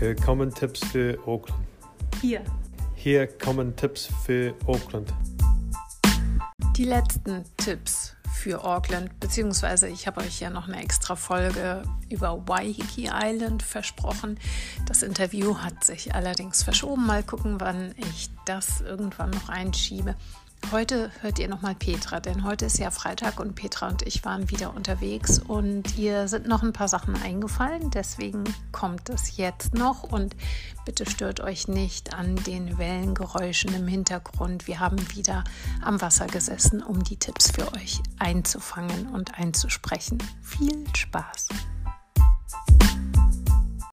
Hier kommen Tipps für Auckland. Hier. Hier kommen Tipps für Auckland. Die letzten Tipps für Auckland, beziehungsweise ich habe euch ja noch eine extra Folge über Waiheke Island versprochen. Das Interview hat sich allerdings verschoben. Mal gucken, wann ich das irgendwann noch einschiebe. Heute hört ihr nochmal Petra, denn heute ist ja Freitag und Petra und ich waren wieder unterwegs und ihr sind noch ein paar Sachen eingefallen. Deswegen kommt es jetzt noch und bitte stört euch nicht an den Wellengeräuschen im Hintergrund. Wir haben wieder am Wasser gesessen, um die Tipps für euch einzufangen und einzusprechen. Viel Spaß!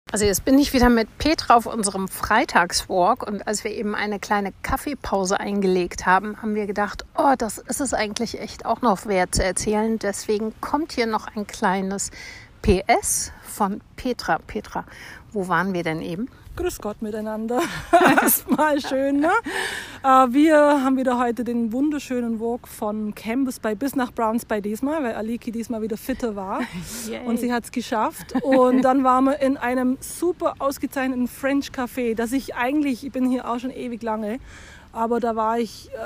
Also jetzt bin ich wieder mit Petra auf unserem Freitagswalk und als wir eben eine kleine Kaffeepause eingelegt haben, haben wir gedacht, oh, das ist es eigentlich echt auch noch wert zu erzählen. Deswegen kommt hier noch ein kleines PS von Petra. Petra, wo waren wir denn eben? Grüß Gott miteinander. Erstmal schön. Ne? Äh, wir haben wieder heute den wunderschönen Walk von Campus Bay bis nach Browns Bay diesmal, weil Aliki diesmal wieder fitter war. Yay. Und sie hat es geschafft. Und dann waren wir in einem super ausgezeichneten French Café, das ich eigentlich, ich bin hier auch schon ewig lange, aber da war ich äh,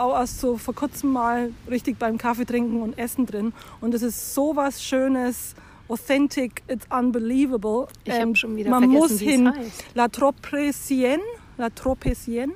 auch erst so vor kurzem mal richtig beim Kaffee trinken und Essen drin. Und es ist so was Schönes authentic, it's unbelievable. Ich ähm, schon wieder man muss hin. Heißt. La Tropesienne, La Tropesienne.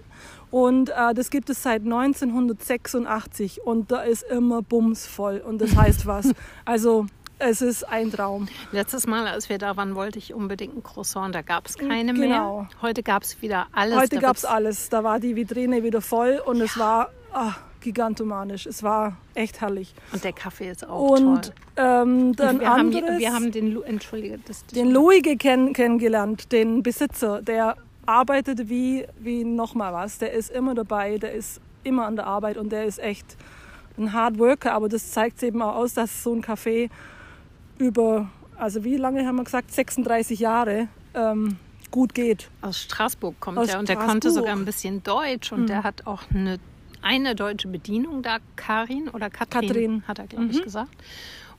Und äh, das gibt es seit 1986 und da ist immer bumsvoll und das heißt was. also es ist ein Traum. Letztes Mal, als wir da waren, wollte ich unbedingt ein Croissant. Da gab es keine genau. mehr. Heute gab es wieder alles. Heute gab es alles. Da war die Vitrine wieder voll und ja. es war... Ach, gigantomanisch. Es war echt herrlich. Und der Kaffee ist auch und, toll. Ähm, dann und wir, anderes, haben, wir haben den, entschuldige, das, das den Louis kenn, kennengelernt, den Besitzer, der arbeitet wie, wie nochmal was. Der ist immer dabei, der ist immer an der Arbeit und der ist echt ein Hard Worker, aber das zeigt eben auch aus, dass so ein Café über, also wie lange haben wir gesagt, 36 Jahre ähm, gut geht. Aus Straßburg kommt Aus er und der konnte sogar ein bisschen Deutsch und mhm. der hat auch eine eine deutsche Bedienung da, Karin oder Katrin, Katrin. hat er, glaube ich, mhm. gesagt.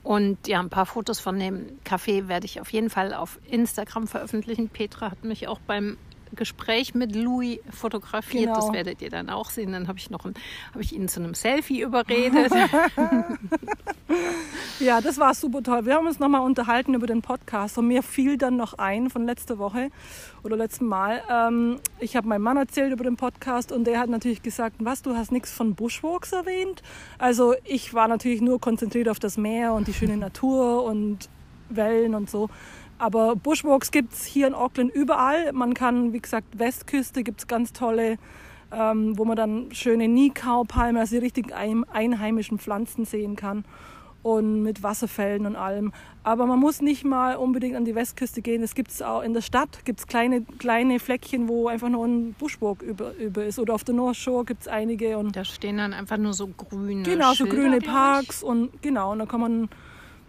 Und ja, ein paar Fotos von dem Café werde ich auf jeden Fall auf Instagram veröffentlichen. Petra hat mich auch beim Gespräch mit Louis fotografiert. Genau. Das werdet ihr dann auch sehen. Dann habe ich noch ein, habe ich ihn zu einem Selfie überredet. ja, das war super toll. Wir haben uns nochmal unterhalten über den Podcast und mir fiel dann noch ein von letzter Woche oder letzten Mal. Ähm, ich habe meinem Mann erzählt über den Podcast und der hat natürlich gesagt, was, du hast nichts von Bushwalks erwähnt. Also ich war natürlich nur konzentriert auf das Meer und die schöne Natur und Wellen und so. Aber Bushwalks gibt es hier in Auckland überall. Man kann, wie gesagt, Westküste gibt es ganz tolle, ähm, wo man dann schöne Nikau-Palmen, also die richtig einheimischen Pflanzen sehen kann. Und mit Wasserfällen und allem. Aber man muss nicht mal unbedingt an die Westküste gehen. Es gibt auch in der Stadt gibt's kleine, kleine Fleckchen, wo einfach nur ein Bushwalk über, über ist. Oder auf der North Shore gibt es einige. Und da stehen dann einfach nur so grüne Genau, Schilder, so grüne Parks. Und genau, und da kann man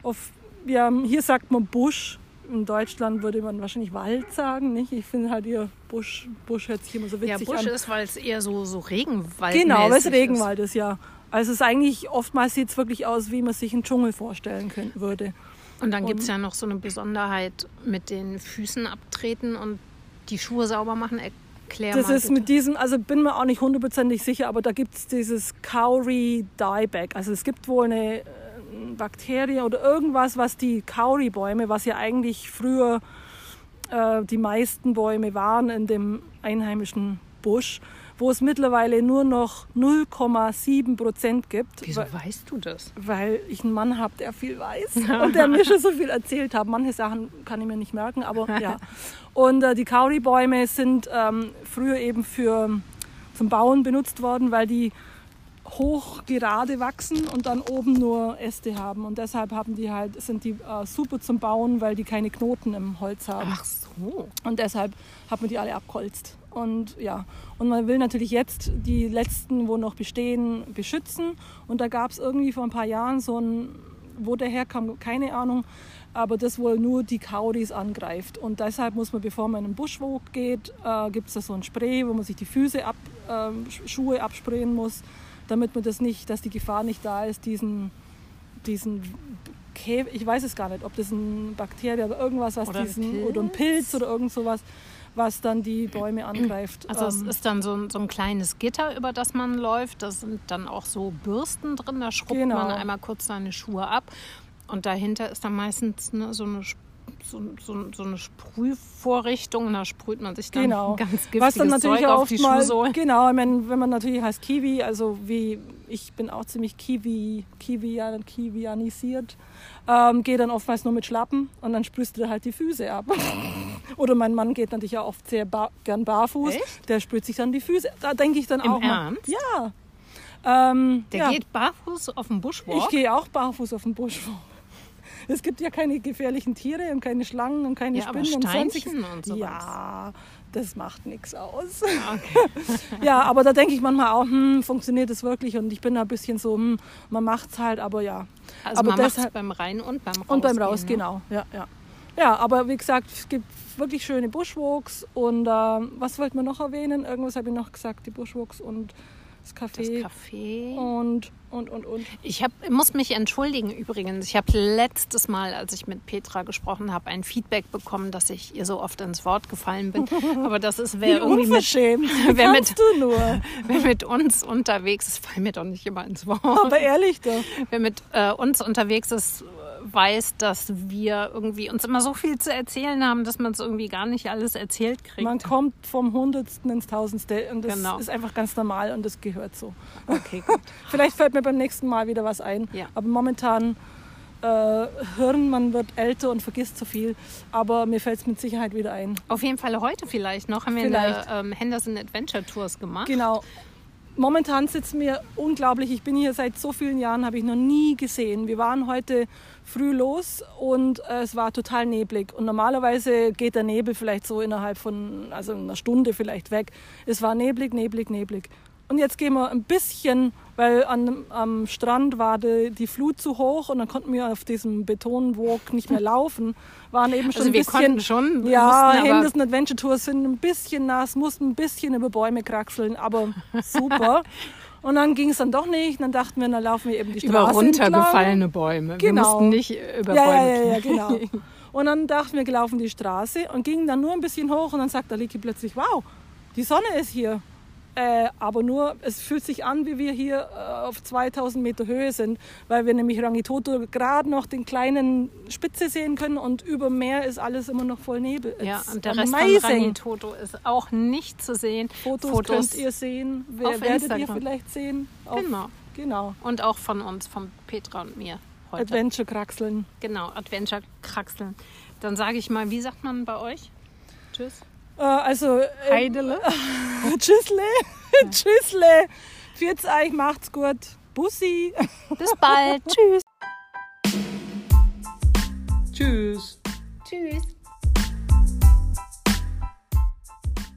auf, ja, hier sagt man Busch in Deutschland würde man wahrscheinlich Wald sagen, nicht? Ich finde halt ihr Busch, Busch hört sich immer so witzig an. Ja, Busch an. ist, weil es eher so, so Regenwald Genau, weil es Regenwald ist. ist, ja. Also es ist eigentlich, oftmals sieht es wirklich aus, wie man sich einen Dschungel vorstellen könnte, würde. Und dann gibt es ja noch so eine Besonderheit mit den Füßen abtreten und die Schuhe sauber machen. Erklär das mal ist bitte. mit diesem, also bin mir auch nicht hundertprozentig sicher, aber da gibt es dieses Cowrie Dieback. Also es gibt wohl eine Bakterie oder irgendwas, was die Kauri-Bäume, was ja eigentlich früher äh, die meisten Bäume waren in dem einheimischen Busch, wo es mittlerweile nur noch 0,7 Prozent gibt. Wieso weil, weißt du das? Weil ich einen Mann habe, der viel weiß und der mir schon so viel erzählt hat. Manche Sachen kann ich mir nicht merken, aber ja. Und äh, die Kauri-Bäume sind ähm, früher eben für, zum Bauen benutzt worden, weil die hoch gerade wachsen und dann oben nur Äste haben. Und deshalb haben die halt, sind die äh, super zum Bauen, weil die keine Knoten im Holz haben. Ach so. Und deshalb hat man die alle abgeholzt. Und ja, und man will natürlich jetzt die letzten, wo noch bestehen, beschützen. Und da gab es irgendwie vor ein paar Jahren so ein, wo der herkam, keine Ahnung, aber das wohl nur die Kauris angreift. Und deshalb muss man, bevor man in den Buschwog geht, äh, gibt es da so ein Spray, wo man sich die Füße ab, äh, Schuhe absprayen muss damit man das nicht, dass die Gefahr nicht da ist, diesen, diesen Käfer, ich weiß es gar nicht, ob das ein Bakterien oder irgendwas, was oder diesen, Pilz? oder ein Pilz oder irgend sowas, was dann die Bäume angreift. Also es Ähm, ist dann so ein, so ein kleines Gitter, über das man läuft. Da sind dann auch so Bürsten drin. Da schrubbt Genau. man einmal kurz seine Schuhe ab. Und dahinter ist dann meistens ne, so eine so, so, so eine Sprühvorrichtung da sprüht man sich dann Genau. ganz giftiges Was dann natürlich Zeug auf die mal, Schuhsohlen. genau, ich meine, wenn man natürlich heißt Kiwi, also wie ich bin auch ziemlich Kiwi, Kiwi, Kiwianisiert, ähm, gehe dann oftmals nur mit Schlappen und dann sprühst du halt die Füße ab. Oder mein Mann geht natürlich auch oft sehr bar, gern barfuß, Echt? der sprüht sich dann die Füße. Da denke ich dann Im auch mal. Ernst? Ja. Ähm, Der ja. geht barfuß auf den Buschwalk. Ich gehe auch barfuß auf den Buschwalk. Es gibt ja keine gefährlichen Tiere und keine Schlangen und keine Ja, Spinnen und sonstiges. Und sowas. Ja, das macht nichts aus. Okay. ja, aber da denke ich manchmal auch, hm, funktioniert das wirklich? Und ich bin da ein bisschen so, hm, man macht's halt, aber ja. Also aber man macht es deshalb- beim Rein und beim Raus. Und beim Raus, genau. Ja, ja. ja, aber wie gesagt, es gibt wirklich schöne Bushwalks und ähm, was wollten wir noch erwähnen? Irgendwas habe ich noch gesagt, die Bushwalks und das Das Café. Café. und, und, und, und. Ich hab, muss mich entschuldigen übrigens. Ich habe letztes Mal, als ich mit Petra gesprochen habe, ein Feedback bekommen, dass ich ihr so oft ins Wort gefallen bin. Aber das ist, Wie wer irgendwie mit, unverschämt. wer mit- du nur. wer mit uns unterwegs ist, fall mir doch nicht immer ins Wort. Aber ehrlich doch. Wer mit äh, uns unterwegs ist, weiß, dass wir irgendwie uns immer so viel zu erzählen haben, dass man es irgendwie gar nicht alles erzählt kriegt. Man kommt vom Hundertsten ins Tausendste und das Genau. ist einfach ganz normal und das gehört so. Okay, gut. Vielleicht fällt mir beim nächsten Mal wieder was ein. Ja. Aber momentan äh, Hirn, man wird älter und vergisst zu viel. Aber mir fällt es mit Sicherheit wieder ein. Auf jeden Fall heute vielleicht noch haben wir Vielleicht. eine ähm, Henderson Adventure Tours gemacht. Genau. Momentan sitzt mir unglaublich, ich bin hier seit so vielen Jahren, habe ich noch nie gesehen. Wir waren heute früh los und äh, es war total neblig. Und normalerweise geht der Nebel vielleicht so innerhalb von, also einer Stunde vielleicht weg. Es war neblig, neblig, neblig. Und jetzt gehen wir ein bisschen, weil an, am Strand war die, die Flut zu hoch und dann konnten wir auf diesem Betonwalk nicht mehr laufen. Waren eben schon Also ein wir bisschen, konnten schon, wir ja, Henderson Adventure Tours sind ein bisschen nass, mussten ein bisschen über Bäume kraxeln, aber super. Und dann ging es dann doch nicht. Dann dachten wir, dann laufen wir eben die Über Straße runtergefallene Bäume. Wir Genau. mussten nicht über Ja, Bäume ja, ja, ja, genau. Und dann dachten wir, wir laufen die Straße und gingen dann nur ein bisschen hoch und dann sagt Aliki plötzlich, wow, die Sonne ist hier. Äh, aber nur, es fühlt sich an, wie wir hier äh, auf 2000 Meter Höhe sind, weil wir nämlich Rangitoto gerade noch den kleinen Spitze sehen können und über Meer ist alles immer noch voll Nebel. Ja, It's und der Rest amazing. von Rangitoto ist auch nicht zu sehen. Fotos, könnt ihr sehen, wer, auf werdet ihr Instagram. vielleicht sehen. Auf, Genau. Genau. Und auch von uns, von Petra und mir heute. Adventure kraxeln. Genau, Adventure kraxeln. Dann sage ich mal, wie sagt man bei euch? Tschüss. Äh, also, äh, Heidele. tschüssle, tschüssle. Pfiat's euch, macht's gut. Bussi. Bis bald. Tschüss. Tschüss.